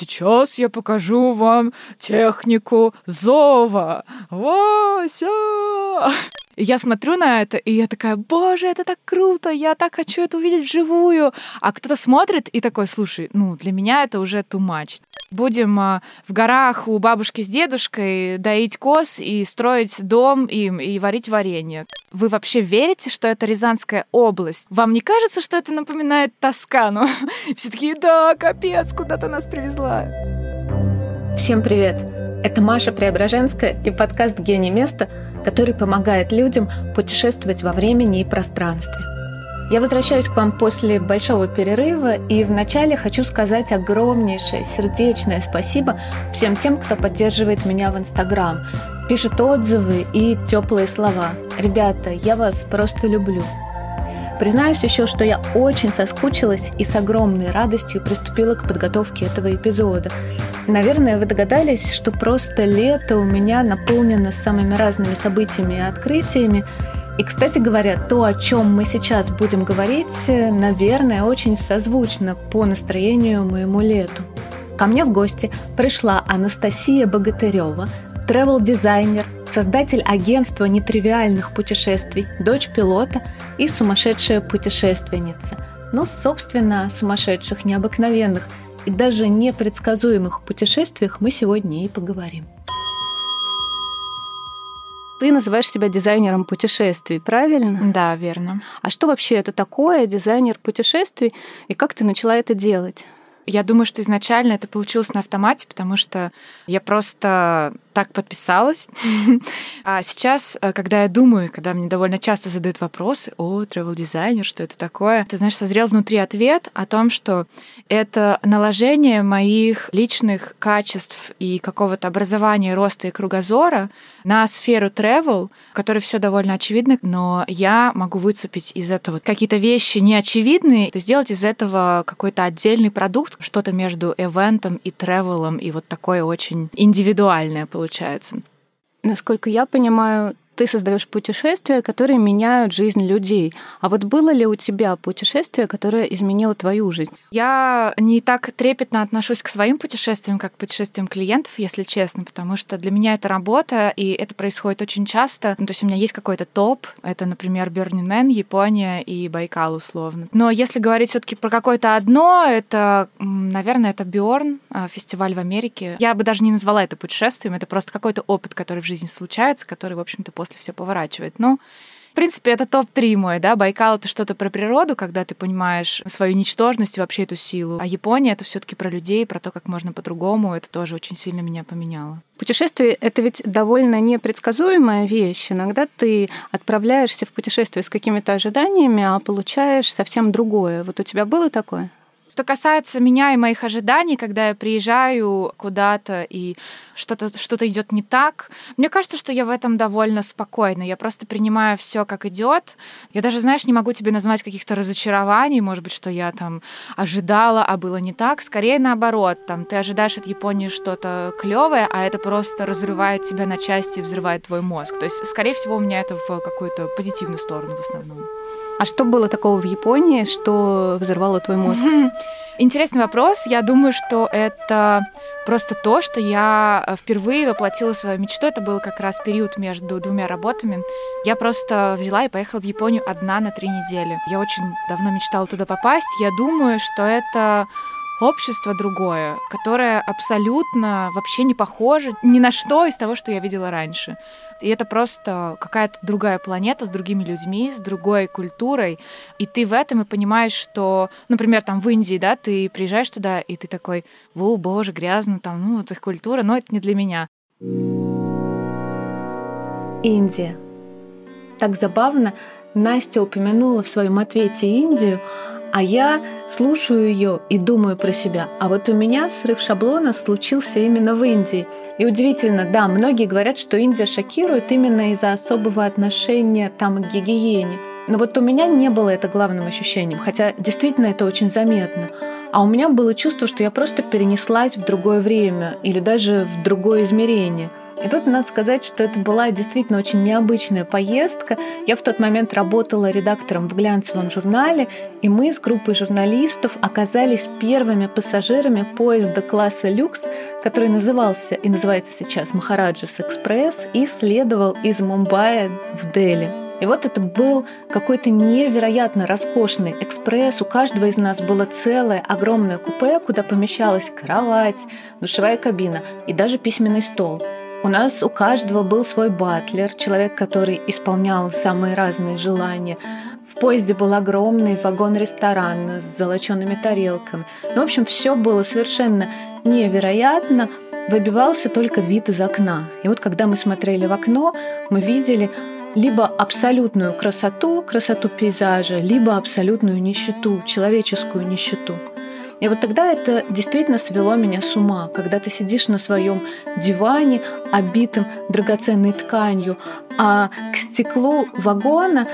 сейчас я покажу вам технику зова. Вася! Я смотрю на это, и я такая, боже, это так круто, я так хочу это увидеть вживую. А кто-то смотрит и такой, слушай, ну, для меня это уже too much. Будем а, в горах у бабушки с дедушкой доить коз и строить дом им и варить варенье. Вы вообще верите, что это Рязанская область? Вам не кажется, что это напоминает Тоскану? Все такие, да, капец, куда ты нас привезла. Всем привет! Это Маша Преображенская и подкаст «Гений места», который помогает людям путешествовать во времени и пространстве. Я возвращаюсь к вам после большого перерыва и вначале хочу сказать огромнейшее сердечное спасибо всем тем, кто поддерживает меня в Инстаграм, пишет отзывы и теплые слова. Ребята, я вас просто люблю. Признаюсь еще, что я очень соскучилась и с огромной радостью приступила к подготовке этого эпизода. Наверное, вы догадались, что просто лето у меня наполнено самыми разными событиями и открытиями, и, кстати говоря, то, о чем мы сейчас будем говорить, наверное, очень созвучно по настроению моему лету. Ко мне в гости пришла Анастасия Богатырева, travel-дизайнер, создатель агентства нетривиальных путешествий, дочь пилота и сумасшедшая путешественница. Ну, собственно, о сумасшедших, необыкновенных и даже непредсказуемых путешествиях мы сегодня и поговорим. Ты называешь себя дизайнером путешествий, правильно? Да, верно. А что вообще это такое, дизайнер путешествий, и как ты начала это делать? Я думаю, что изначально это получилось на автомате, потому что я просто так подписалась. А сейчас, э, когда я думаю, когда мне довольно часто задают вопросы, о, travel дизайнер, что это такое, ты знаешь, созрел внутри ответ о том, что это наложение моих личных качеств и какого-то образования, роста и кругозора на сферу travel, в которой все довольно очевидно, но я могу выцепить из этого какие-то вещи неочевидные, и сделать из этого какой-то отдельный продукт, что-то между эвентом и тревелом, и вот такое очень индивидуальное получается. Насколько я понимаю, ты создаешь путешествия, которые меняют жизнь людей. А вот было ли у тебя путешествие, которое изменило твою жизнь? Я не так трепетно отношусь к своим путешествиям, как к путешествиям клиентов, если честно, потому что для меня это работа, и это происходит очень часто. Ну, то есть у меня есть какой-то топ, это, например, Burning Man, Япония и Байкал условно. Но если говорить все таки про какое-то одно, это, наверное, это Бьорн, а, фестиваль в Америке. Я бы даже не назвала это путешествием, это просто какой-то опыт, который в жизни случается, который, в общем-то, после все поворачивает. Но в принципе, это топ-3 мой, да. Байкал — это что-то про природу, когда ты понимаешь свою ничтожность и вообще эту силу. А Япония — это все таки про людей, про то, как можно по-другому. Это тоже очень сильно меня поменяло. Путешествие — это ведь довольно непредсказуемая вещь. Иногда ты отправляешься в путешествие с какими-то ожиданиями, а получаешь совсем другое. Вот у тебя было такое? Что касается меня и моих ожиданий, когда я приезжаю куда-то и что-то что идет не так, мне кажется, что я в этом довольно спокойна. Я просто принимаю все как идет. Я даже, знаешь, не могу тебе назвать каких-то разочарований, может быть, что я там ожидала, а было не так. Скорее наоборот, там ты ожидаешь от Японии что-то клевое, а это просто разрывает тебя на части и взрывает твой мозг. То есть, скорее всего, у меня это в какую-то позитивную сторону в основном. А что было такого в Японии, что взорвало твой мозг? Интересный вопрос. Я думаю, что это просто то, что я э, впервые воплотила свою мечту. Это был как раз период между двумя работами. Я просто взяла и поехала в Японию одна на три недели. Я очень давно мечтала туда попасть. Я думаю, что это общество другое, которое абсолютно вообще не похоже ни на что из того, что я видела раньше. И это просто какая-то другая планета с другими людьми, с другой культурой. И ты в этом и понимаешь, что, например, там в Индии, да, ты приезжаешь туда, и ты такой, о, боже, грязно, там, ну, вот их культура, но это не для меня. Индия. Так забавно, Настя упомянула в своем ответе Индию, а я слушаю ее и думаю про себя. А вот у меня срыв шаблона случился именно в Индии. И удивительно, да, многие говорят, что Индия шокирует именно из-за особого отношения там к гигиене. Но вот у меня не было это главным ощущением, хотя действительно это очень заметно. А у меня было чувство, что я просто перенеслась в другое время или даже в другое измерение. И тут надо сказать, что это была действительно очень необычная поездка. Я в тот момент работала редактором в глянцевом журнале, и мы с группой журналистов оказались первыми пассажирами поезда класса люкс, который назывался и называется сейчас Махараджас Экспресс и следовал из Мумбаи в Дели. И вот это был какой-то невероятно роскошный экспресс. У каждого из нас было целое огромное купе, куда помещалась кровать, душевая кабина и даже письменный стол. У нас у каждого был свой батлер, человек, который исполнял самые разные желания. В поезде был огромный вагон-ресторан с золоченными тарелками. Ну, в общем, все было совершенно невероятно. Выбивался только вид из окна. И вот когда мы смотрели в окно, мы видели либо абсолютную красоту, красоту пейзажа, либо абсолютную нищету, человеческую нищету. И вот тогда это действительно свело меня с ума, когда ты сидишь на своем диване, обитым драгоценной тканью, а к стеклу вагона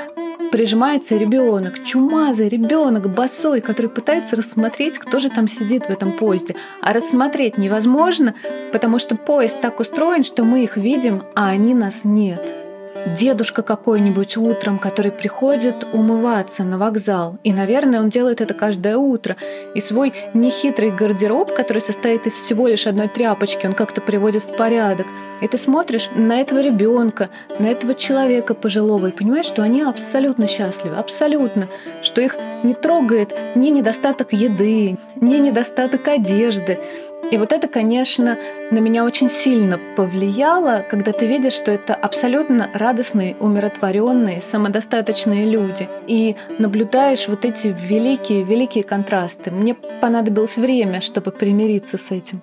прижимается ребенок, чумазый ребенок, босой, который пытается рассмотреть, кто же там сидит в этом поезде. А рассмотреть невозможно, потому что поезд так устроен, что мы их видим, а они нас нет дедушка какой-нибудь утром, который приходит умываться на вокзал. И, наверное, он делает это каждое утро. И свой нехитрый гардероб, который состоит из всего лишь одной тряпочки, он как-то приводит в порядок. И ты смотришь на этого ребенка, на этого человека пожилого, и понимаешь, что они абсолютно счастливы, абсолютно, что их не трогает ни недостаток еды, ни недостаток одежды, и вот это, конечно, на меня очень сильно повлияло, когда ты видишь, что это абсолютно радостные, умиротворенные, самодостаточные люди. И наблюдаешь вот эти великие-великие контрасты. Мне понадобилось время, чтобы примириться с этим.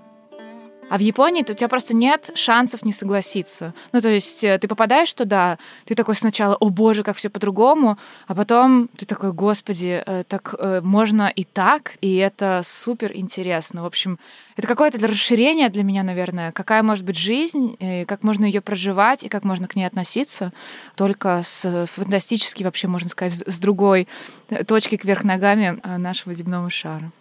А в Японии у тебя просто нет шансов не согласиться. Ну, то есть э, ты попадаешь туда, ты такой сначала, о боже, как все по-другому, а потом ты такой, господи, э, так э, можно и так, и это супер интересно. В общем, это какое-то расширение для меня, наверное, какая может быть жизнь, как можно ее проживать, и как можно к ней относиться, только с фантастически, вообще, можно сказать, с другой точки кверх ногами нашего земного шара.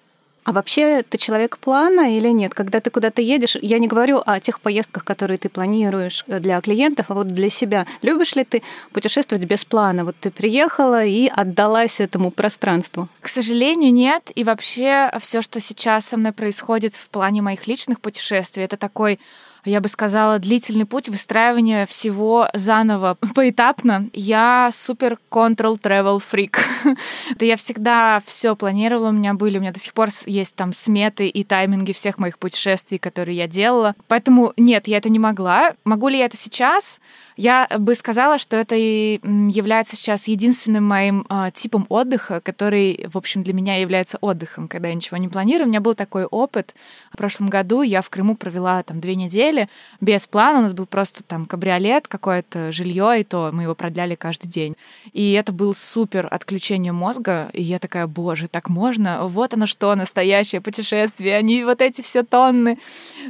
А вообще ты человек плана или нет? Когда ты куда-то едешь, я не говорю о тех поездках, которые ты планируешь э, для клиентов, а вот для себя. Любишь ли ты путешествовать без плана? Вот ты приехала и отдалась этому пространству. К сожалению, нет. И вообще все, что сейчас со мной происходит в плане моих личных путешествий, это такой я бы сказала, длительный путь выстраивания всего заново, поэтапно. Я супер control travel freak. Это я всегда все планировала, у меня были, у меня до сих пор есть там сметы и тайминги всех моих путешествий, которые я делала. Поэтому нет, я это не могла. Могу ли я это сейчас? Я бы сказала, что это и является сейчас единственным моим э, типом отдыха, который, в общем, для меня является отдыхом, когда я ничего не планирую. У меня был такой опыт. В прошлом году я в Крыму провела там две недели без плана. У нас был просто там кабриолет, какое-то жилье, и то мы его продляли каждый день. И это был супер отключение мозга. И я такая, боже, так можно? Вот оно что, настоящее путешествие. Они вот эти все тонны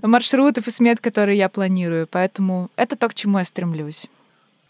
маршрутов и смет, которые я планирую. Поэтому это то, к чему я стремлюсь.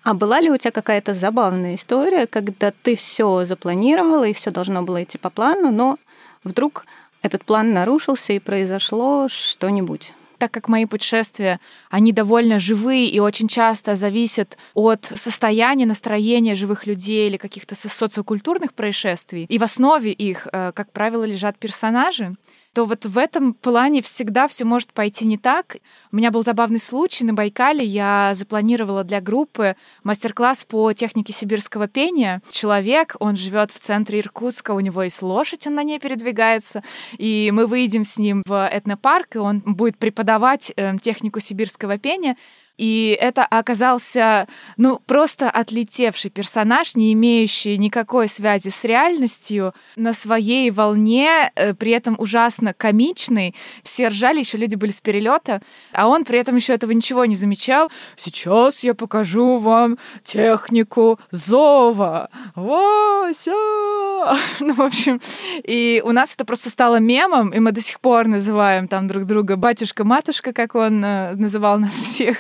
А была ли у тебя какая-то забавная история, когда ты все запланировала и все должно было идти по плану, но вдруг этот план нарушился и произошло что-нибудь? так как мои путешествия, они довольно живые и очень часто зависят от состояния, настроения живых людей или каких-то социокультурных происшествий, и в основе их, э, как правило, лежат персонажи, то вот в этом плане всегда все может пойти не так. У меня был забавный случай на Байкале. Я запланировала для группы мастер-класс по технике сибирского пения. Человек, он живет в центре Иркутска, у него есть лошадь, он на ней передвигается, и мы выйдем с ним в этнопарк, и он будет преподавать э, технику сибирского пения. И это оказался, ну, просто отлетевший персонаж, не имеющий никакой связи с реальностью, на своей волне, э, при этом ужасно комичный. Все ржали, еще люди были с перелета, а он при этом еще этого ничего не замечал. Сейчас я покажу вам технику зова. Все. Ну, в общем, и у нас это просто стало мемом, и мы до сих пор называем там друг друга батюшка-матушка, как он э, называл нас всех.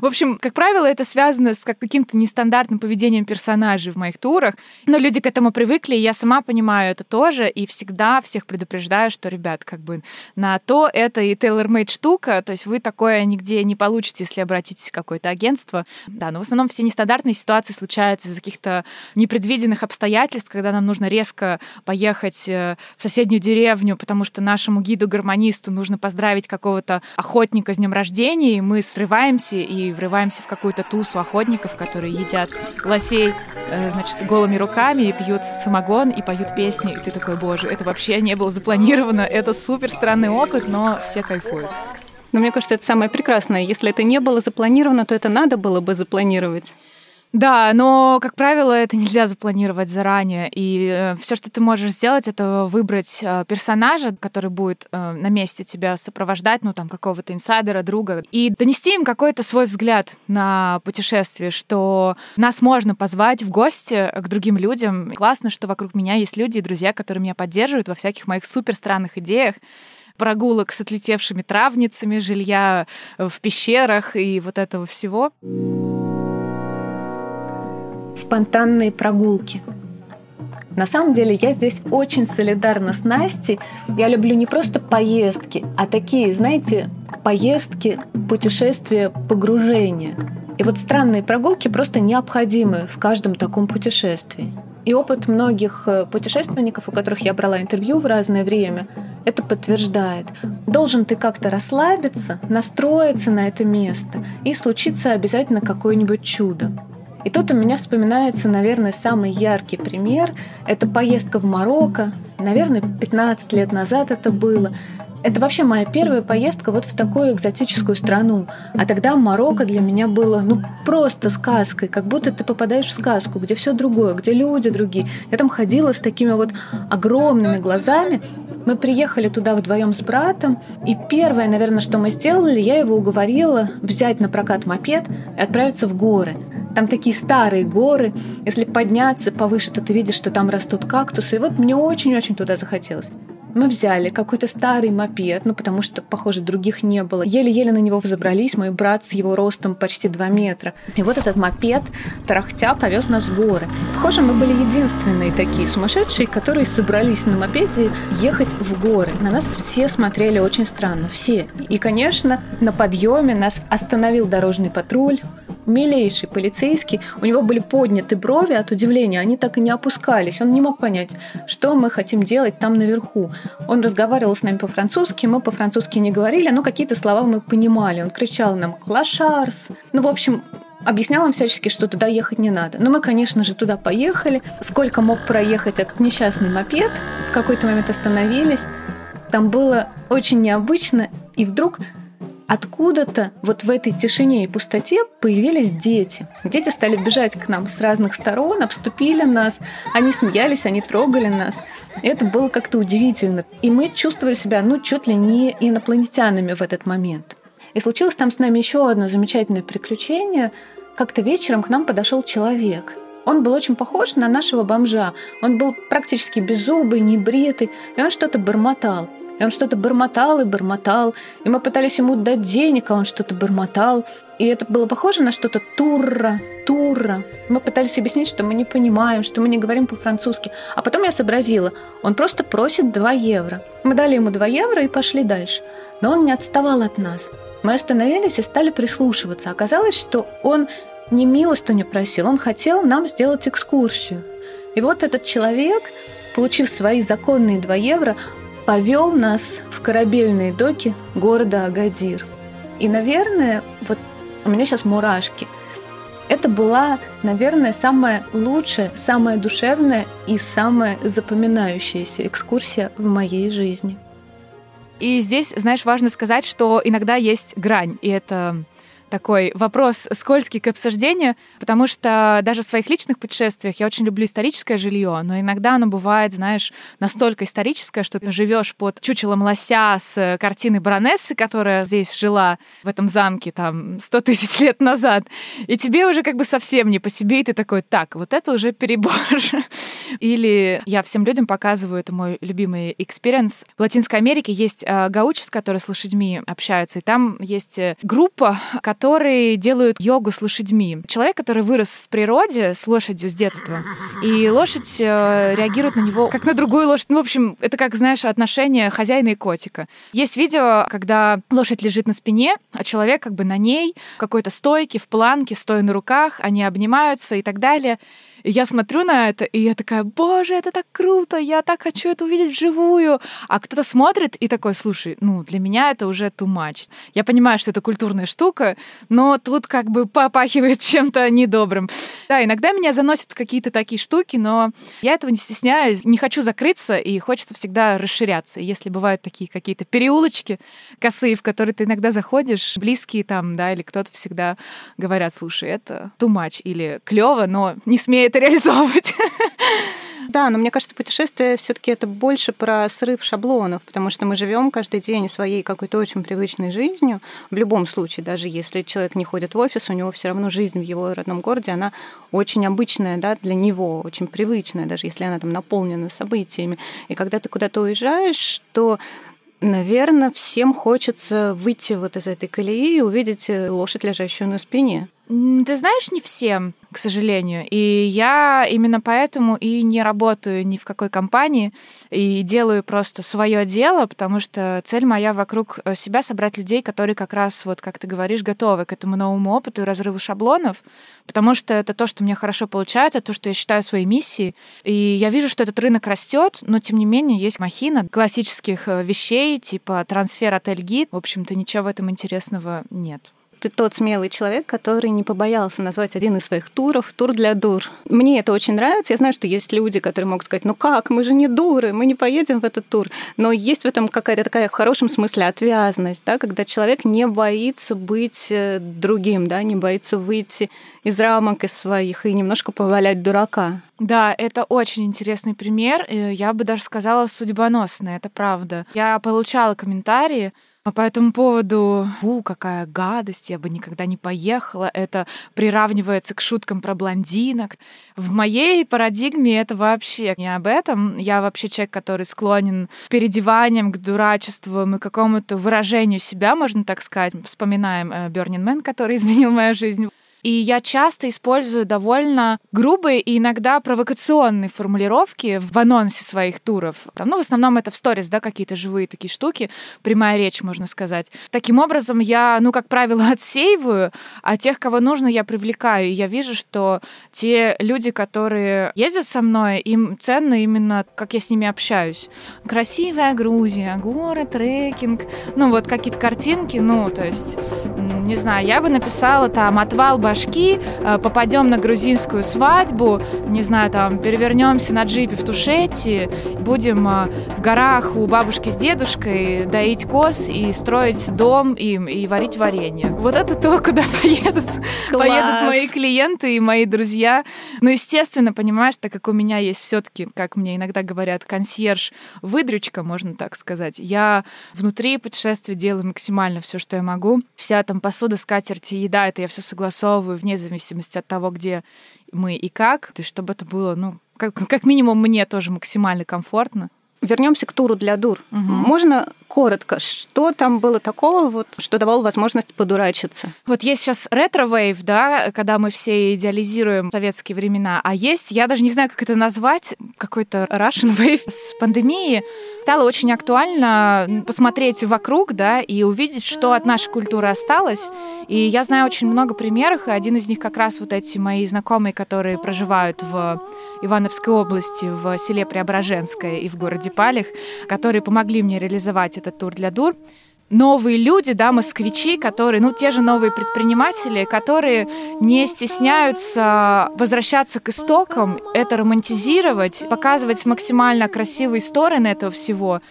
В общем, как правило, это связано с каким-то нестандартным поведением персонажей в моих турах. Но люди к этому привыкли, и я сама понимаю это тоже, и всегда всех предупреждаю, что, ребят, как бы на то это и tailor-made штука, то есть вы такое нигде не получите, если обратитесь в какое-то агентство. Да, но в основном все нестандартные ситуации случаются из-за каких-то непредвиденных обстоятельств, когда нам нужно резко поехать э, в соседнюю деревню, потому что нашему гиду-гармонисту нужно поздравить какого-то охотника с днем рождения, и мы срываемся и врываемся в какую-то тусу охотников, которые едят лосей, э, значит, голыми руками и пьют самогон и поют песни. И ты такой, боже, это вообще не было запланировано, это супер странный опыт, но все кайфуют. Но мне кажется, это самое прекрасное. Если это не было запланировано, то это надо было бы запланировать. Да, но, как правило, это нельзя запланировать заранее. И э, все, что ты можешь сделать, это выбрать э, персонажа, который будет э, на месте тебя сопровождать, ну, там, какого-то инсайдера, друга, и донести им какой-то свой взгляд на путешествие, что нас можно позвать в гости к другим людям. Классно, что вокруг меня есть люди и друзья, которые меня поддерживают во всяких моих супер странных идеях прогулок с отлетевшими травницами, жилья в пещерах и вот этого всего спонтанные прогулки. На самом деле я здесь очень солидарна с Настей. Я люблю не просто поездки, а такие, знаете, поездки, путешествия, погружения. И вот странные прогулки просто необходимы в каждом таком путешествии. И опыт многих э, путешественников, у которых я брала интервью в разное время, это подтверждает. Должен ты как-то расслабиться, настроиться на это место, и случится обязательно какое-нибудь чудо. И тут у меня вспоминается, наверное, самый яркий пример. Это поездка в Марокко. Наверное, 15 лет назад это было. Это вообще моя первая поездка вот в такую экзотическую страну. А тогда Марокко для меня было ну просто сказкой, как будто ты попадаешь в сказку, где все другое, где люди другие. Я там ходила с такими вот огромными глазами. Мы приехали туда вдвоем с братом, и первое, наверное, что мы сделали, я его уговорила взять на прокат мопед и отправиться в горы. Там такие старые горы. Если подняться повыше, то ты видишь, что там растут кактусы. И вот мне очень-очень туда захотелось. Мы взяли какой-то старый мопед, ну, потому что, похоже, других не было. Еле-еле на него взобрались, мой брат с его ростом почти 2 метра. И вот этот мопед, тарахтя, повез нас в горы. Похоже, мы были единственные такие сумасшедшие, которые собрались на мопеде ехать в горы. На нас все смотрели очень странно, все. И, конечно, на подъеме нас остановил дорожный патруль, милейший полицейский, у него были подняты брови от удивления, они так и не опускались. Он не мог понять, что мы хотим делать там наверху. Он разговаривал с нами по-французски, мы по-французски не говорили, но какие-то слова мы понимали. Он кричал нам «клашарс». Ну, в общем, объяснял нам всячески, что туда ехать не надо. Но мы, конечно же, туда поехали. Сколько мог проехать этот несчастный мопед, в какой-то момент остановились. Там было очень необычно, и вдруг откуда-то вот в этой тишине и пустоте появились дети. Дети стали бежать к нам с разных сторон, обступили нас, они смеялись, они трогали нас. Это было как-то удивительно. И мы чувствовали себя, ну, чуть ли не инопланетянами в этот момент. И случилось там с нами еще одно замечательное приключение. Как-то вечером к нам подошел человек. Он был очень похож на нашего бомжа. Он был практически беззубый, небритый, и он что-то бормотал. И он что-то бормотал и бормотал. И мы пытались ему дать денег, а он что-то бормотал. И это было похоже на что-то турра, турра. Мы пытались объяснить, что мы не понимаем, что мы не говорим по-французски. А потом я сообразила, он просто просит 2 евро. Мы дали ему 2 евро и пошли дальше. Но он не отставал от нас. Мы остановились и стали прислушиваться. Оказалось, что он не милостыню просил, он хотел нам сделать экскурсию. И вот этот человек, получив свои законные 2 евро, повел нас в корабельные доки города Агадир. И, наверное, вот у меня сейчас мурашки. Это была, наверное, самая лучшая, самая душевная и самая запоминающаяся экскурсия в моей жизни. И здесь, знаешь, важно сказать, что иногда есть грань, и это такой вопрос скользкий к обсуждению, потому что даже в своих личных путешествиях я очень люблю историческое жилье, но иногда оно бывает, знаешь, настолько историческое, что ты живешь под чучелом лося с картины баронессы, которая здесь жила в этом замке там сто тысяч лет назад, и тебе уже как бы совсем не по себе, и ты такой, так, вот это уже перебор. Или я всем людям показываю, это мой любимый experience. В Латинской Америке есть э, гаучос, которые с лошадьми общаются, и там есть э, группа, которая которые делают йогу с лошадьми. Человек, который вырос в природе с лошадью с детства, и лошадь э, реагирует на него как на другую лошадь. Ну, в общем, это как, знаешь, отношение хозяина и котика. Есть видео, когда лошадь лежит на спине, а человек как бы на ней, в какой-то стойке, в планке, стоя на руках, они обнимаются и так далее. И я смотрю на это, и я такая, боже, это так круто, я так хочу это увидеть вживую. А кто-то смотрит и такой, слушай, ну, для меня это уже too much. Я понимаю, что это культурная штука, но тут как бы попахивает чем-то недобрым. Да, иногда меня заносят какие-то такие штуки, но я этого не стесняюсь, не хочу закрыться, и хочется всегда расширяться. И если бывают такие какие-то переулочки косые, в которые ты иногда заходишь, близкие там, да, или кто-то всегда говорят, слушай, это too much, или клево, но не смеет это реализовывать. Да, но мне кажется, путешествие все-таки это больше про срыв шаблонов, потому что мы живем каждый день своей какой-то очень привычной жизнью. В любом случае, даже если человек не ходит в офис, у него все равно жизнь в его родном городе, она очень обычная да, для него, очень привычная, даже если она там наполнена событиями. И когда ты куда-то уезжаешь, то наверное, всем хочется выйти вот из этой колеи и увидеть лошадь, лежащую на спине. Ты знаешь, не всем, к сожалению. И я именно поэтому и не работаю ни в какой компании и делаю просто свое дело, потому что цель моя вокруг э, себя собрать людей, которые как раз, вот как ты говоришь, готовы к этому новому опыту и разрыву шаблонов, потому что это то, что мне хорошо получается, то, что я считаю своей миссией. И я вижу, что этот рынок растет, но тем не менее есть махина классических э, вещей, типа трансфер отель-гид. В общем-то, ничего в этом интересного нет ты тот смелый человек, который не побоялся назвать один из своих туров тур для дур. Мне это очень нравится. Я знаю, что есть люди, которые могут сказать, ну как, мы же не дуры, мы не поедем в этот тур. Но есть в этом какая-то такая в хорошем смысле отвязность, да, когда человек не боится быть э, другим, да, не боится выйти из рамок из своих и немножко повалять дурака. Да, это очень интересный пример. Я бы даже сказала судьбоносный, это правда. Я получала комментарии а по этому поводу, у, какая гадость, я бы никогда не поехала, это приравнивается к шуткам про блондинок. В моей парадигме это вообще не об этом. Я вообще человек, который склонен к переодеваниям, к дурачеству и какому-то выражению себя, можно так сказать. Вспоминаем Burning Man, который изменил мою жизнь. И я часто использую довольно грубые и иногда провокационные формулировки в анонсе своих туров. Там, ну, в основном это в сторис, да, какие-то живые такие штуки, прямая речь, можно сказать. Таким образом, я, ну, как правило, отсеиваю, а тех, кого нужно, я привлекаю. И я вижу, что те люди, которые ездят со мной, им ценно именно, как я с ними общаюсь. Красивая Грузия, горы, трекинг, ну, вот какие-то картинки, ну, то есть, не знаю, я бы написала там отвал башки, э, попадем на грузинскую свадьбу, не знаю, там перевернемся на джипе в Тушете, будем э, в горах у бабушки с дедушкой доить коз и строить дом и, и варить варенье. Вот это то, куда поедут, поедут мои клиенты и мои друзья. Ну, естественно, понимаешь, так как у меня есть все-таки, как мне иногда говорят, консьерж, выдрючка, можно так сказать. Я внутри путешествия делаю максимально все, что я могу. Вся там посуда, скатерти, еда, это я все согласовываю вне зависимости от того, где мы и как, то есть чтобы это было, ну, как, как минимум мне тоже максимально комфортно. Вернемся к туру для дур. Угу. Можно коротко, что там было такого, вот, что давало возможность подурачиться? Вот есть сейчас retrowave, да, когда мы все идеализируем советские времена, а есть, я даже не знаю, как это назвать, какой-то Russian wave с пандемией. Стало очень актуально посмотреть вокруг, да, и увидеть, что от нашей культуры осталось. И я знаю очень много примеров, и один из них как раз вот эти мои знакомые, которые проживают в Ивановской области, в селе Преображенское и в городе Палих, которые помогли мне реализовать этот тур для дур. Новые люди, да, москвичи, которые, ну, те же новые предприниматели, которые не стесняются возвращаться к истокам, это романтизировать, показывать максимально красивые стороны этого всего,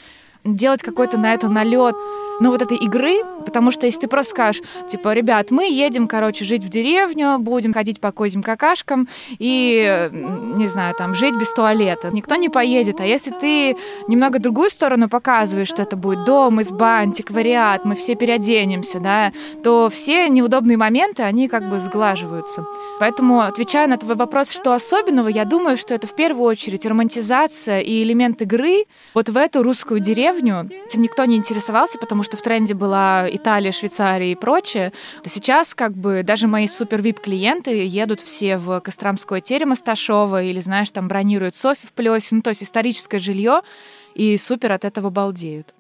делать какой-то на это налет но вот этой игры, потому что если ты просто скажешь, типа, ребят, мы едем, короче, жить в деревню, будем ходить по козьим какашкам и, не знаю, там, жить без туалета. Никто не поедет. А если ты немного другую сторону показываешь, что это будет дом, изба, антиквариат, мы все переоденемся, да, то все неудобные моменты, они как бы сглаживаются. Поэтому, отвечая на твой вопрос, что особенного, я думаю, что это в первую очередь романтизация и элемент игры вот в эту русскую деревню. Этим никто не интересовался, потому что что в тренде была Италия, Швейцария и прочее, то сейчас как бы даже мои супер вип клиенты едут все в Костромское теремо Сташова или, знаешь, там бронируют Софи в Плесе, ну то есть историческое жилье, и супер от этого балдеют.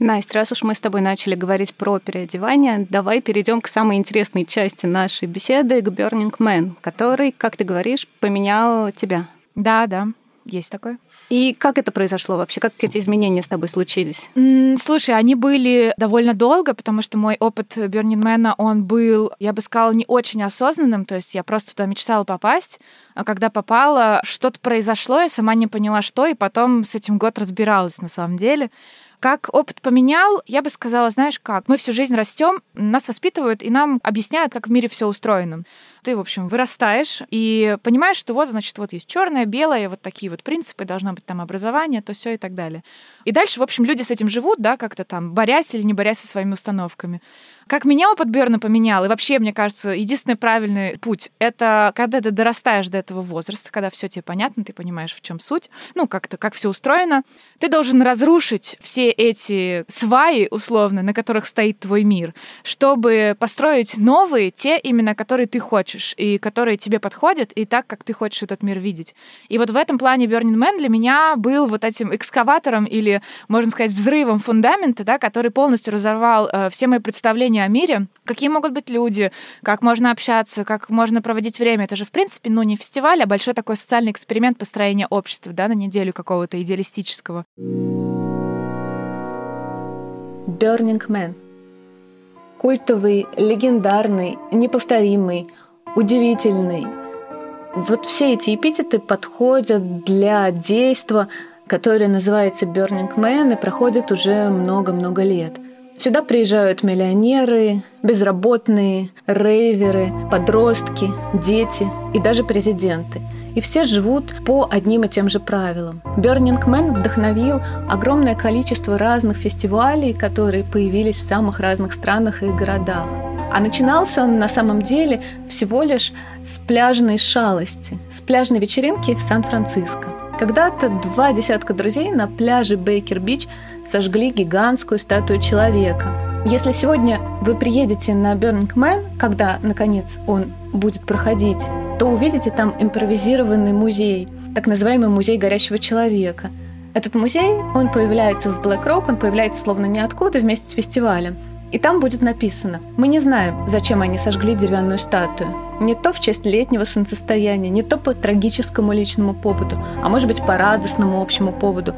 Настя, раз уж мы с тобой начали говорить про переодевание, давай перейдем к самой интересной части нашей беседы, к Burning Man, который, как ты говоришь, поменял тебя. Да, да. Есть такое. И как это произошло вообще? Как эти изменения с тобой случились? Слушай, они были довольно долго, потому что мой опыт Бернинмена, он был, я бы сказала, не очень осознанным, то есть я просто туда мечтала попасть, а когда попала, что-то произошло, я сама не поняла, что, и потом с этим год разбиралась на самом деле. Как опыт поменял, я бы сказала, знаешь как, мы всю жизнь растем, нас воспитывают и нам объясняют, как в мире все устроено. Ты, в общем, вырастаешь и понимаешь, что вот, значит, вот есть черное, белое, вот такие вот принципы, должно быть там образование, то все и так далее. И дальше, в общем, люди с этим живут, да, как-то там, борясь или не борясь со своими установками. Как меня опыт Берна поменял, и вообще, мне кажется, единственный правильный путь — это когда ты дорастаешь до этого возраста, когда все тебе понятно, ты понимаешь, в чем суть, ну, как-то, как все устроено, ты должен разрушить все эти сваи, условно, на которых стоит твой мир, чтобы построить новые, те именно, которые ты хочешь, и которые тебе подходят, и так, как ты хочешь этот мир видеть. И вот в этом плане Burning Man для меня был вот этим экскаватором или, можно сказать, взрывом фундамента, да, который полностью разорвал э, все мои представления о мире, какие могут быть люди, как можно общаться, как можно проводить время. Это же, в принципе, ну, не фестиваль, а большой такой социальный эксперимент построения общества, да, на неделю какого-то идеалистического. Burning Man. Культовый, легендарный, неповторимый, удивительный. Вот все эти эпитеты подходят для действия, которое называется Burning Man и проходит уже много-много лет – Сюда приезжают миллионеры, безработные, рейверы, подростки, дети и даже президенты. И все живут по одним и тем же правилам. Burning Man вдохновил огромное количество разных фестивалей, которые появились в самых разных странах и городах. А начинался он на самом деле всего лишь с пляжной шалости, с пляжной вечеринки в Сан-Франциско. Когда-то два десятка друзей на пляже Бейкер-Бич сожгли гигантскую статую человека. Если сегодня вы приедете на Burning Man, когда, наконец, он будет проходить, то увидите там импровизированный музей, так называемый музей горящего человека. Этот музей, он появляется в Black Rock, он появляется словно ниоткуда вместе с фестивалем. И там будет написано, мы не знаем, зачем они сожгли деревянную статую. Не то в честь летнего солнцестояния, не то по трагическому личному поводу, а может быть по радостному общему поводу.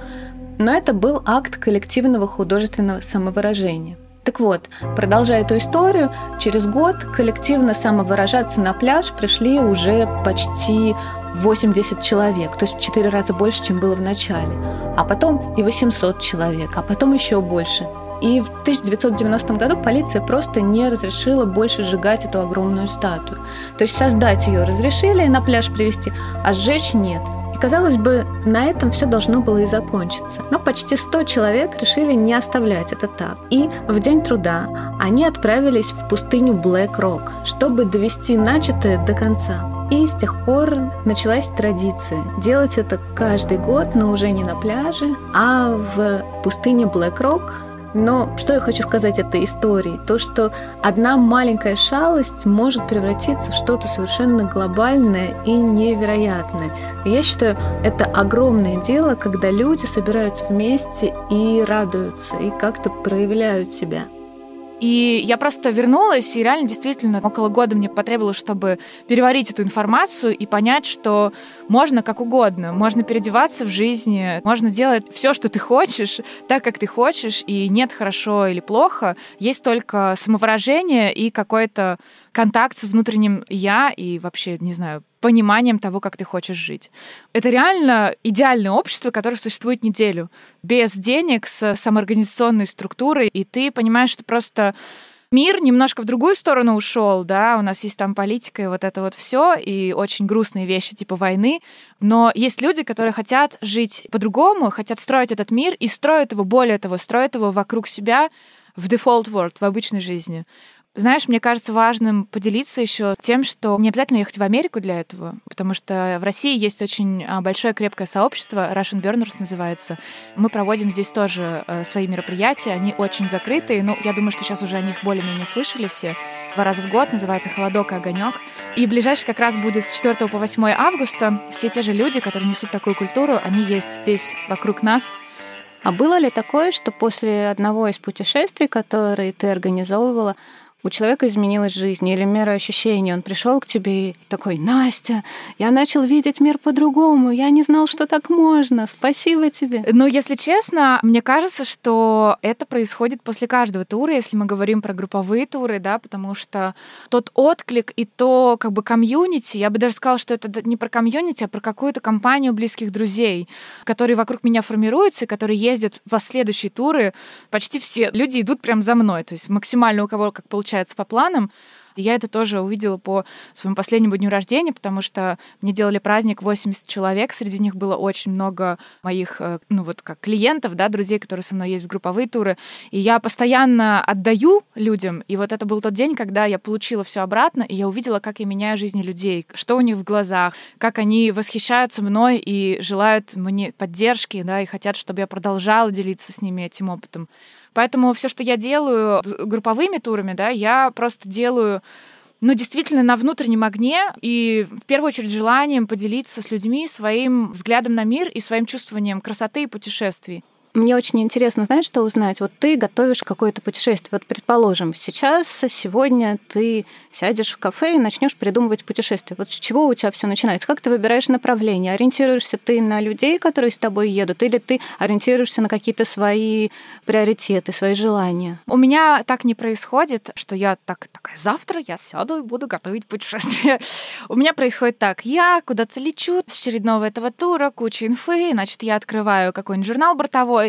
Но это был акт коллективного художественного самовыражения. Так вот, продолжая эту историю, через год коллективно самовыражаться на пляж пришли уже почти 80 человек, то есть в 4 раза больше, чем было в начале. А потом и 800 человек, а потом еще больше. И в 1990 году полиция просто не разрешила больше сжигать эту огромную статую. То есть создать ее разрешили, на пляж привести, а сжечь нет. И, казалось бы, на этом все должно было и закончиться. Но почти 100 человек решили не оставлять это так. И в день труда они отправились в пустыню Блэк Рок, чтобы довести начатое до конца. И с тех пор началась традиция делать это каждый год, но уже не на пляже, а в пустыне Блэк Рок, но что я хочу сказать этой истории? То, что одна маленькая шалость может превратиться в что-то совершенно глобальное и невероятное. И я считаю, это огромное дело, когда люди собираются вместе и радуются, и как-то проявляют себя. И я просто вернулась, и реально действительно около года мне потребовалось, чтобы переварить эту информацию и понять, что можно как угодно, можно переодеваться в жизни, можно делать все, что ты хочешь, так, как ты хочешь, и нет хорошо или плохо, есть только самовыражение и какой-то контакт с внутренним я и вообще, не знаю, пониманием того, как ты хочешь жить. Это реально идеальное общество, которое существует неделю, без денег, с самоорганизационной структурой, и ты понимаешь, что просто мир немножко в другую сторону ушел, да, у нас есть там политика и вот это вот все, и очень грустные вещи типа войны, но есть люди, которые хотят жить по-другому, хотят строить этот мир и строят его, более того, строят его вокруг себя в default world, в обычной жизни. Знаешь, мне кажется важным поделиться еще тем, что не обязательно ехать в Америку для этого, потому что в России есть очень а, большое крепкое сообщество, Russian Burners называется. Мы проводим здесь тоже э, свои мероприятия, они очень закрытые, но я думаю, что сейчас уже о них более-менее слышали все. Два раза в год называется «Холодок и огонек». И ближайший как раз будет с 4 по 8 августа. Все те же люди, которые несут такую культуру, они есть здесь, вокруг нас. А было ли такое, что после одного из путешествий, которые ты организовывала, у человека изменилась жизнь или мера ощущений. Он пришел к тебе и такой, Настя, я начал видеть мир по-другому, я не знал, что так можно, спасибо тебе. Ну, если честно, мне кажется, что это происходит после каждого тура, если мы говорим про групповые туры, да, потому что тот отклик и то как бы комьюнити, я бы даже сказала, что это не про комьюнити, а про какую-то компанию близких друзей, которые вокруг меня формируются и которые ездят в следующие туры. Почти все люди идут прям за мной, то есть максимально у кого как получается получается по планам. Я это тоже увидела по своему последнему дню рождения, потому что мне делали праздник 80 человек, среди них было очень много моих, э, ну вот как клиентов, да, друзей, которые со мной есть в групповые туры, и я постоянно отдаю людям, и вот это был тот день, когда я получила все обратно, и я увидела, как я меняю жизни людей, что у них в глазах, как они восхищаются мной и желают мне поддержки, да, и хотят, чтобы я продолжала делиться с ними этим опытом. Поэтому все, что я делаю групповыми турами, да, я просто делаю ну, действительно, на внутреннем огне и, в первую очередь, желанием поделиться с людьми своим взглядом на мир и своим чувствованием красоты и путешествий. Мне очень интересно, знаешь, что узнать? Вот ты готовишь какое-то путешествие. Вот, предположим, сейчас, сегодня ты сядешь в кафе и начнешь придумывать путешествие. Вот с чего у тебя все начинается? Как ты выбираешь направление? Ориентируешься ты на людей, которые с тобой едут, или ты ориентируешься на какие-то свои приоритеты, свои желания? У меня так не происходит, что я так такая, завтра я сяду и буду готовить путешествие. У меня происходит так, я куда-то лечу с очередного этого тура, куча инфы, значит, я открываю какой-нибудь журнал бортовой,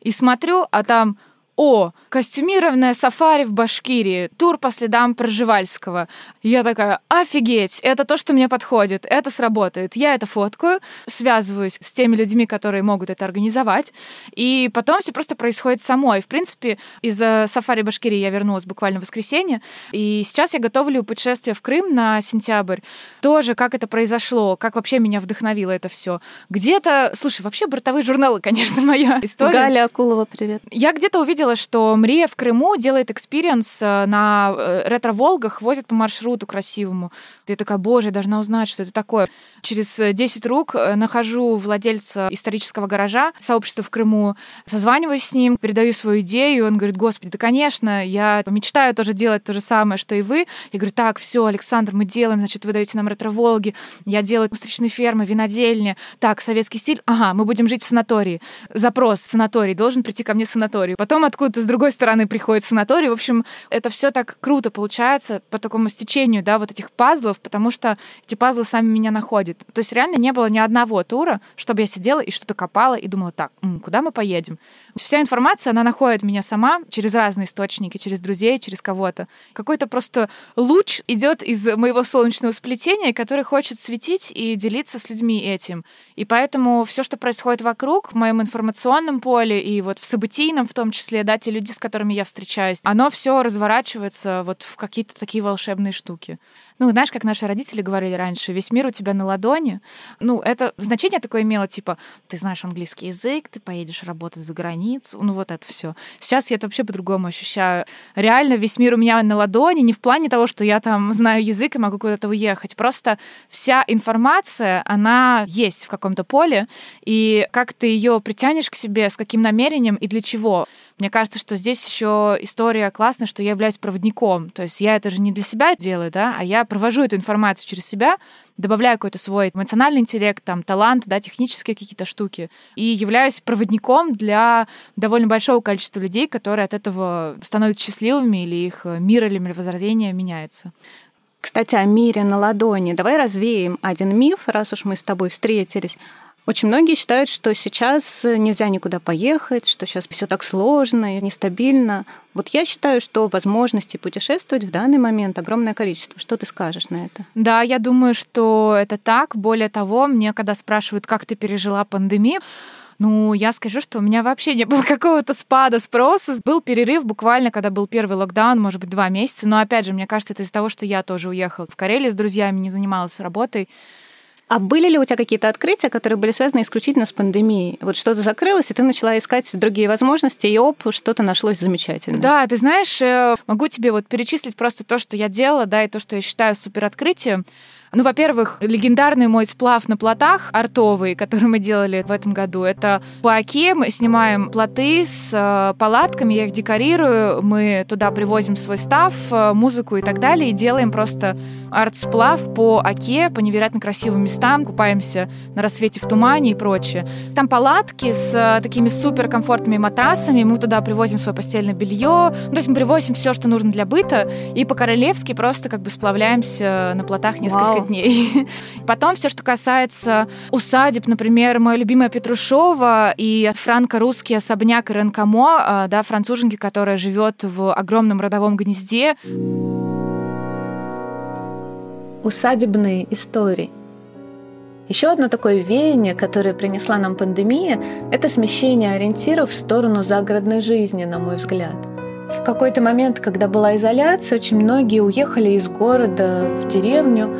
и смотрю, а там о, костюмированная сафари в Башкирии, тур по следам Проживальского. Я такая, офигеть, это то, что мне подходит, это сработает. Я это фоткаю, связываюсь с теми людьми, которые могут это организовать, и потом все просто происходит само. И, в принципе, из сафари Башкирии я вернулась буквально в воскресенье, и сейчас я готовлю путешествие в Крым на сентябрь. Тоже, как это произошло, как вообще меня вдохновило это все. Где-то, слушай, вообще бортовые журналы, конечно, моя история. Галя Акулова, привет. Я где-то увидела увидела, что Мрия в Крыму делает experience э, на э, ретро-волгах, возит по маршруту красивому. Я такая, боже, я должна узнать, что это такое. Через 10 рук э, нахожу владельца исторического гаража, сообщества в Крыму, созваниваюсь с ним, передаю свою идею, он говорит, господи, да, конечно, я мечтаю тоже делать то же самое, что и вы. Я говорю, так, все, Александр, мы делаем, значит, вы даете нам ретро-волги, я делаю устричные фермы, винодельни. Так, советский стиль, ага, мы будем жить в санатории. Запрос, санаторий, должен прийти ко мне в санаторий. Потом откуда-то с другой стороны приходит санаторий. В общем, это все так круто получается по такому стечению, да, вот этих пазлов, потому что эти пазлы сами меня находят. То есть реально не было ни одного тура, чтобы я сидела и что-то копала и думала, так, м, куда мы поедем? Вся информация, она находит меня сама через разные источники, через друзей, через кого-то. Какой-то просто луч идет из моего солнечного сплетения, который хочет светить и делиться с людьми этим. И поэтому все, что происходит вокруг, в моем информационном поле и вот в событийном в том числе, да, те люди, с которыми я встречаюсь, оно все разворачивается вот в какие-то такие волшебные штуки. Ну, знаешь, как наши родители говорили раньше, весь мир у тебя на ладони. Ну, это значение такое имело, типа, ты знаешь английский язык, ты поедешь работать за границу, ну, вот это все. Сейчас я это вообще по-другому ощущаю. Реально весь мир у меня на ладони, не в плане того, что я там знаю язык и могу куда-то уехать. Просто вся информация, она есть в каком-то поле, и как ты ее притянешь к себе, с каким намерением и для чего. Мне кажется, что здесь еще история классная, что я являюсь проводником. То есть я это же не для себя делаю, да, а я провожу эту информацию через себя, добавляю какой-то свой эмоциональный интеллект, там, талант, да, технические какие-то штуки, и являюсь проводником для довольно большого количества людей, которые от этого становятся счастливыми или их мир или мировоззрение меняется. Кстати, о мире на ладони. Давай развеем один миф, раз уж мы с тобой встретились. Очень многие считают, что сейчас нельзя никуда поехать, что сейчас все так сложно и нестабильно. Вот я считаю, что возможностей путешествовать в данный момент огромное количество. Что ты скажешь на это? Да, я думаю, что это так. Более того, мне когда спрашивают, как ты пережила пандемию, Ну, я скажу, что у меня вообще не было какого-то спада спроса. Был перерыв буквально, когда был первый локдаун, может быть, два месяца. Но, опять же, мне кажется, это из-за того, что я тоже уехала в Карелию с друзьями, не занималась работой. А были ли у тебя какие-то открытия, которые были связаны исключительно с пандемией? Вот что-то закрылось, и ты начала искать другие возможности, и оп, что-то нашлось замечательное. Да, ты знаешь, э, могу тебе вот перечислить просто то, что я делала, да, и то, что я считаю супер открытием. Ну, во-первых, легендарный мой сплав на плотах артовый, который мы делали в этом году, это по Оке мы снимаем плоты с э, палатками, я их декорирую, мы туда привозим свой став, э, музыку и так далее, и делаем просто арт-сплав по Оке, по невероятно красивым местам, купаемся на рассвете в тумане и прочее. Там палатки с э, такими супер комфортными матрасами, мы туда привозим свое постельное белье, ну, то есть мы привозим все, что нужно для быта, и по-королевски просто как бы сплавляемся на плотах несколько дней. Потом все, что касается усадеб, например, моя любимая Петрушова и франко-русский особняк Ирен Камо, а, да, француженки, которая живет в огромном родовом гнезде. Усадебные истории. Еще одно такое веяние, которое принесла нам пандемия, это смещение ориентиров в сторону загородной жизни, на мой взгляд. В какой-то момент, когда была изоляция, очень многие уехали из города в деревню,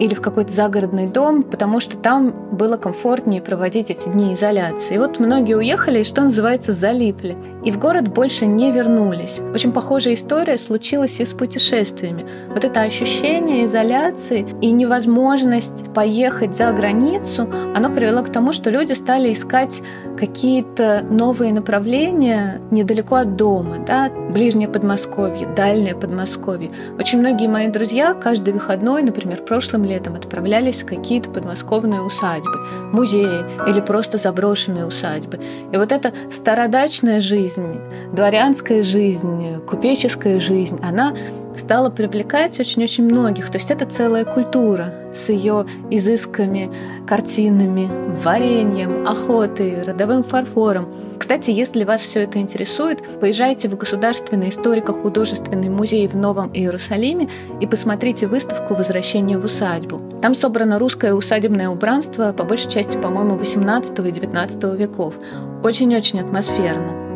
или в какой-то загородный дом, потому что там было комфортнее проводить эти дни изоляции. И вот многие уехали и, что называется, залипли. И в город больше не вернулись. Очень похожая история случилась и с путешествиями. Вот это ощущение изоляции и невозможность поехать за границу, оно привело к тому, что люди стали искать какие-то новые направления недалеко от дома, да, ближнее Подмосковье, дальнее Подмосковье. Очень многие мои друзья каждый выходной, например, прошлым летом отправлялись в какие-то подмосковные усадьбы, музеи или просто заброшенные усадьбы. И вот эта стародачная жизнь, дворянская жизнь, купеческая жизнь, она стала привлекать очень-очень многих. То есть это целая культура с ее изысками, картинами, вареньем, охотой, родовым фарфором. Кстати, если вас все это интересует, поезжайте в Государственный историко-художественный музей в Новом Иерусалиме и посмотрите выставку «Возвращение в усадьбу». Там собрано русское усадебное убранство, по большей части, по-моему, 18 и 19 веков. Очень-очень атмосферно.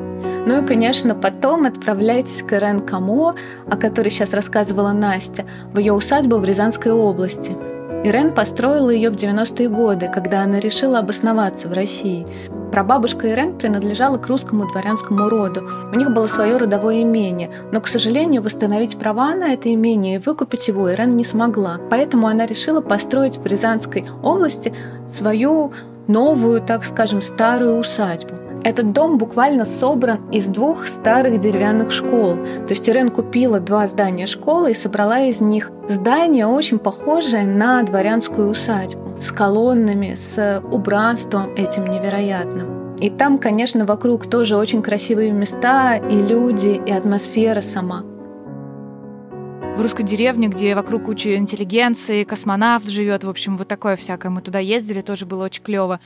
Ну и, конечно, потом отправляйтесь к Ирен Камо, о которой сейчас рассказывала Настя, в ее усадьбу в Рязанской области. Ирен построила ее в 90-е годы, когда она решила обосноваться в России. Прабабушка Ирен принадлежала к русскому дворянскому роду. У них было свое родовое имение, но, к сожалению, восстановить права на это имение и выкупить его Ирен не смогла. Поэтому она решила построить в Рязанской области свою новую, так скажем, старую усадьбу. Этот дом буквально собран из двух старых деревянных школ. То есть Ирен купила два здания школы и собрала из них здание, очень похожее на дворянскую усадьбу, с колоннами, с убранством этим невероятным. И там, конечно, вокруг тоже очень красивые места, и люди, и атмосфера сама. В русской деревне, где вокруг куча интеллигенции, космонавт живет, в общем, вот такое всякое. Мы туда ездили, тоже было очень клево.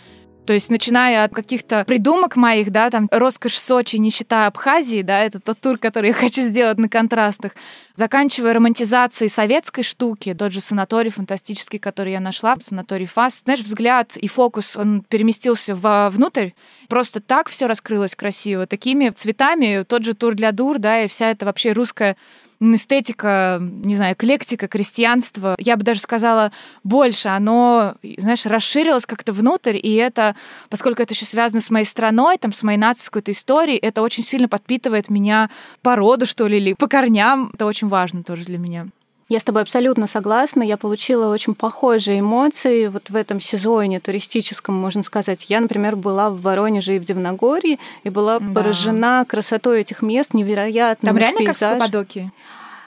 То есть, начиная от каких-то придумок моих, да, там, роскошь Сочи, не считая Абхазии, да, это тот тур, который я хочу сделать на контрастах, заканчивая романтизацией советской штуки, тот же санаторий фантастический, который я нашла, санаторий ФАС. Знаешь, взгляд и фокус, он переместился внутрь, просто так все раскрылось красиво, такими цветами, тот же тур для дур, да, и вся эта вообще русская эстетика, не знаю, эклектика, крестьянство, я бы даже сказала, больше, оно, знаешь, расширилось как-то внутрь, и это, поскольку это еще связано с моей страной, там, с моей нацией какой-то историей, это очень сильно подпитывает меня по роду, что ли, или по корням. Это очень важно тоже для меня. Я с тобой абсолютно согласна. Я получила очень похожие эмоции вот в этом сезоне туристическом, можно сказать. Я, например, была в Воронеже и в Дивногорье и была да. поражена красотой этих мест, невероятно. Там реально пейзаж. как в Каппадокии?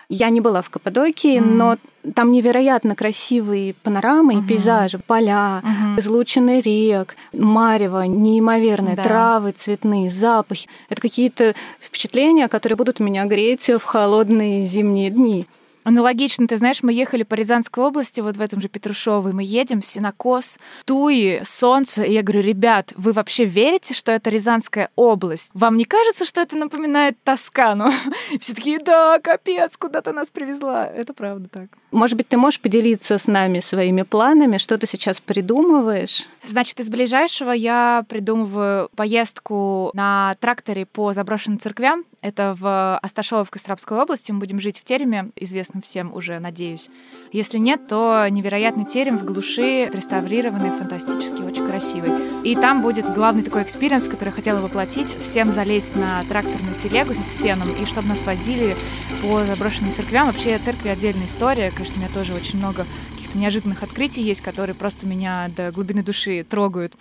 Я не была в Каппадокии, mm. но там невероятно красивые панорамы uh-huh. и пейзажи, поля, uh-huh. излученный рек, марево, неимоверные, да. травы цветные, запахи. Это какие-то впечатления, которые будут меня греть в холодные зимние дни. Аналогично. Ты знаешь, мы ехали по Рязанской области, вот в этом же Петрушевой. Мы едем, Синокос, Туи, Солнце. И я говорю, ребят, вы вообще верите, что это Рязанская область? Вам не кажется, что это напоминает Тоскану? Все такие, да, капец, куда ты нас привезла. Это правда так. Может быть, ты можешь поделиться с нами своими планами? Что ты сейчас придумываешь? Значит, из ближайшего я придумываю поездку на тракторе по заброшенным церквям. Это в Асташово в Костромской области. Мы будем жить в тереме, известном всем уже, надеюсь. Если нет, то невероятный терем в глуши, реставрированный, фантастический, очень красивый. И там будет главный такой experience, который я хотела воплотить. Всем залезть на тракторную телегу с сеном, и чтобы нас возили по заброшенным церквям. Вообще, церкви отдельная история. Конечно, у меня тоже очень много каких-то неожиданных открытий есть, которые просто меня до глубины души трогают.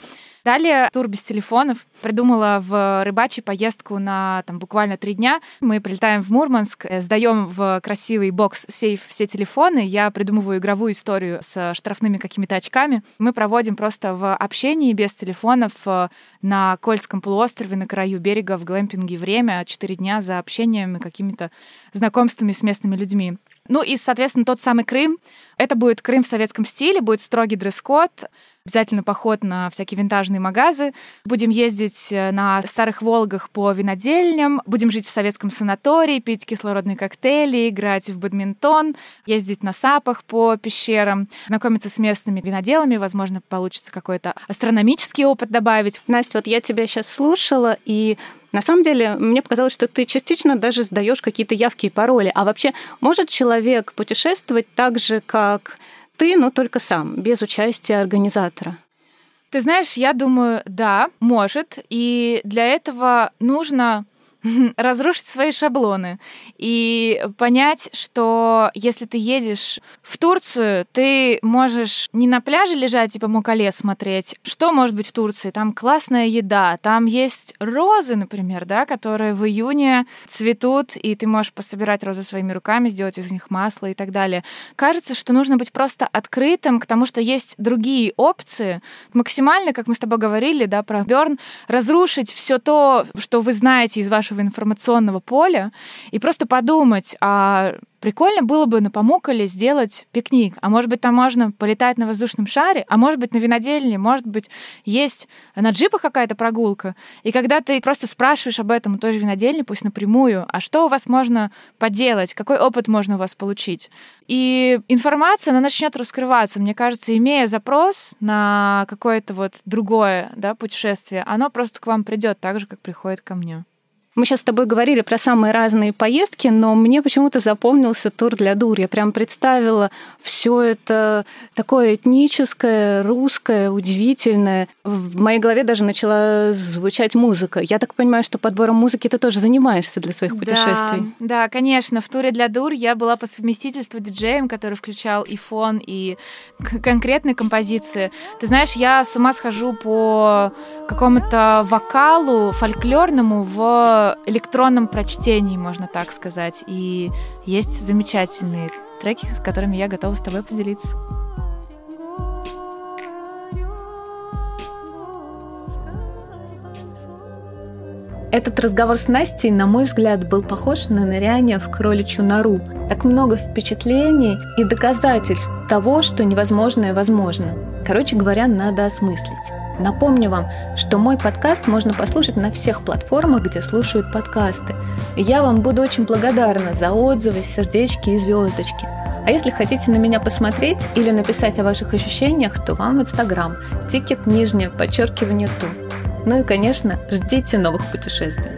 Далее тур без телефонов. Придумала в рыбачий поездку на там, буквально три дня. Мы прилетаем в Мурманск, э, сдаем в красивый бокс-сейф все телефоны. Я придумываю игровую историю с штрафными какими-то очками. Мы проводим просто в общении без телефонов э, на Кольском полуострове, на краю берега, в глэмпинге время. Четыре дня за общением и какими-то знакомствами с местными людьми. Ну и, соответственно, тот самый Крым. Это будет Крым в советском стиле, будет строгий дресс-код, обязательно поход на всякие винтажные магазы. Будем ездить э, на старых «Волгах» по винодельням, будем жить в советском санатории, пить кислородные коктейли, играть в бадминтон, ездить на сапах по пещерам, знакомиться с местными виноделами, возможно, получится какой-то астрономический опыт добавить. Настя, вот я тебя сейчас слушала, и на самом деле, мне показалось, что ты частично даже сдаешь какие-то явки и пароли. А вообще, может человек путешествовать так же, как ты, но только сам, без участия организатора? Ты знаешь, я думаю, да, может. И для этого нужно разрушить свои шаблоны и понять, что если ты едешь в Турцию, ты можешь не на пляже лежать, типа Мукале смотреть. Что может быть в Турции? Там классная еда, там есть розы, например, да, которые в июне цветут, и ты можешь пособирать розы своими руками, сделать из них масло и так далее. Кажется, что нужно быть просто открытым к тому, что есть другие опции. Максимально, как мы с тобой говорили, да, про Берн, разрушить все то, что вы знаете из вашего вашего информационного поля и просто подумать, а прикольно было бы на Памукале сделать пикник. А может быть, там можно полетать на воздушном шаре, а может быть, на винодельне, может быть, есть на джипах какая-то прогулка. И когда ты просто спрашиваешь об этом у той же винодельни, пусть напрямую, а что у вас можно поделать, какой опыт можно у вас получить. И информация, она начнет раскрываться. Мне кажется, имея запрос на какое-то вот другое да, путешествие, оно просто к вам придет так же, как приходит ко мне. Мы сейчас с тобой говорили про самые разные поездки, но мне почему-то запомнился тур для дур. Я прям представила все это такое этническое, русское, удивительное. В моей голове даже начала звучать музыка. Я так понимаю, что подбором музыки ты тоже занимаешься для своих путешествий. Да, да, конечно. В туре для дур я была по совместительству диджеем, который включал и фон, и конкретные композиции. Ты знаешь, я с ума схожу по какому-то вокалу фольклорному электронном прочтении, можно так сказать. И есть замечательные треки, с которыми я готова с тобой поделиться. Этот разговор с Настей, на мой взгляд, был похож на ныряние в кроличью нору. Так много впечатлений и доказательств того, что невозможное возможно. Короче говоря, надо осмыслить. Напомню вам, что мой подкаст можно послушать на всех платформах, где слушают подкасты. И я вам буду очень благодарна за отзывы, сердечки и звездочки. А если хотите на меня посмотреть или написать о ваших ощущениях, то вам в Инстаграм тикет нижнее подчеркивание ту. Ну и, конечно, ждите новых путешествий.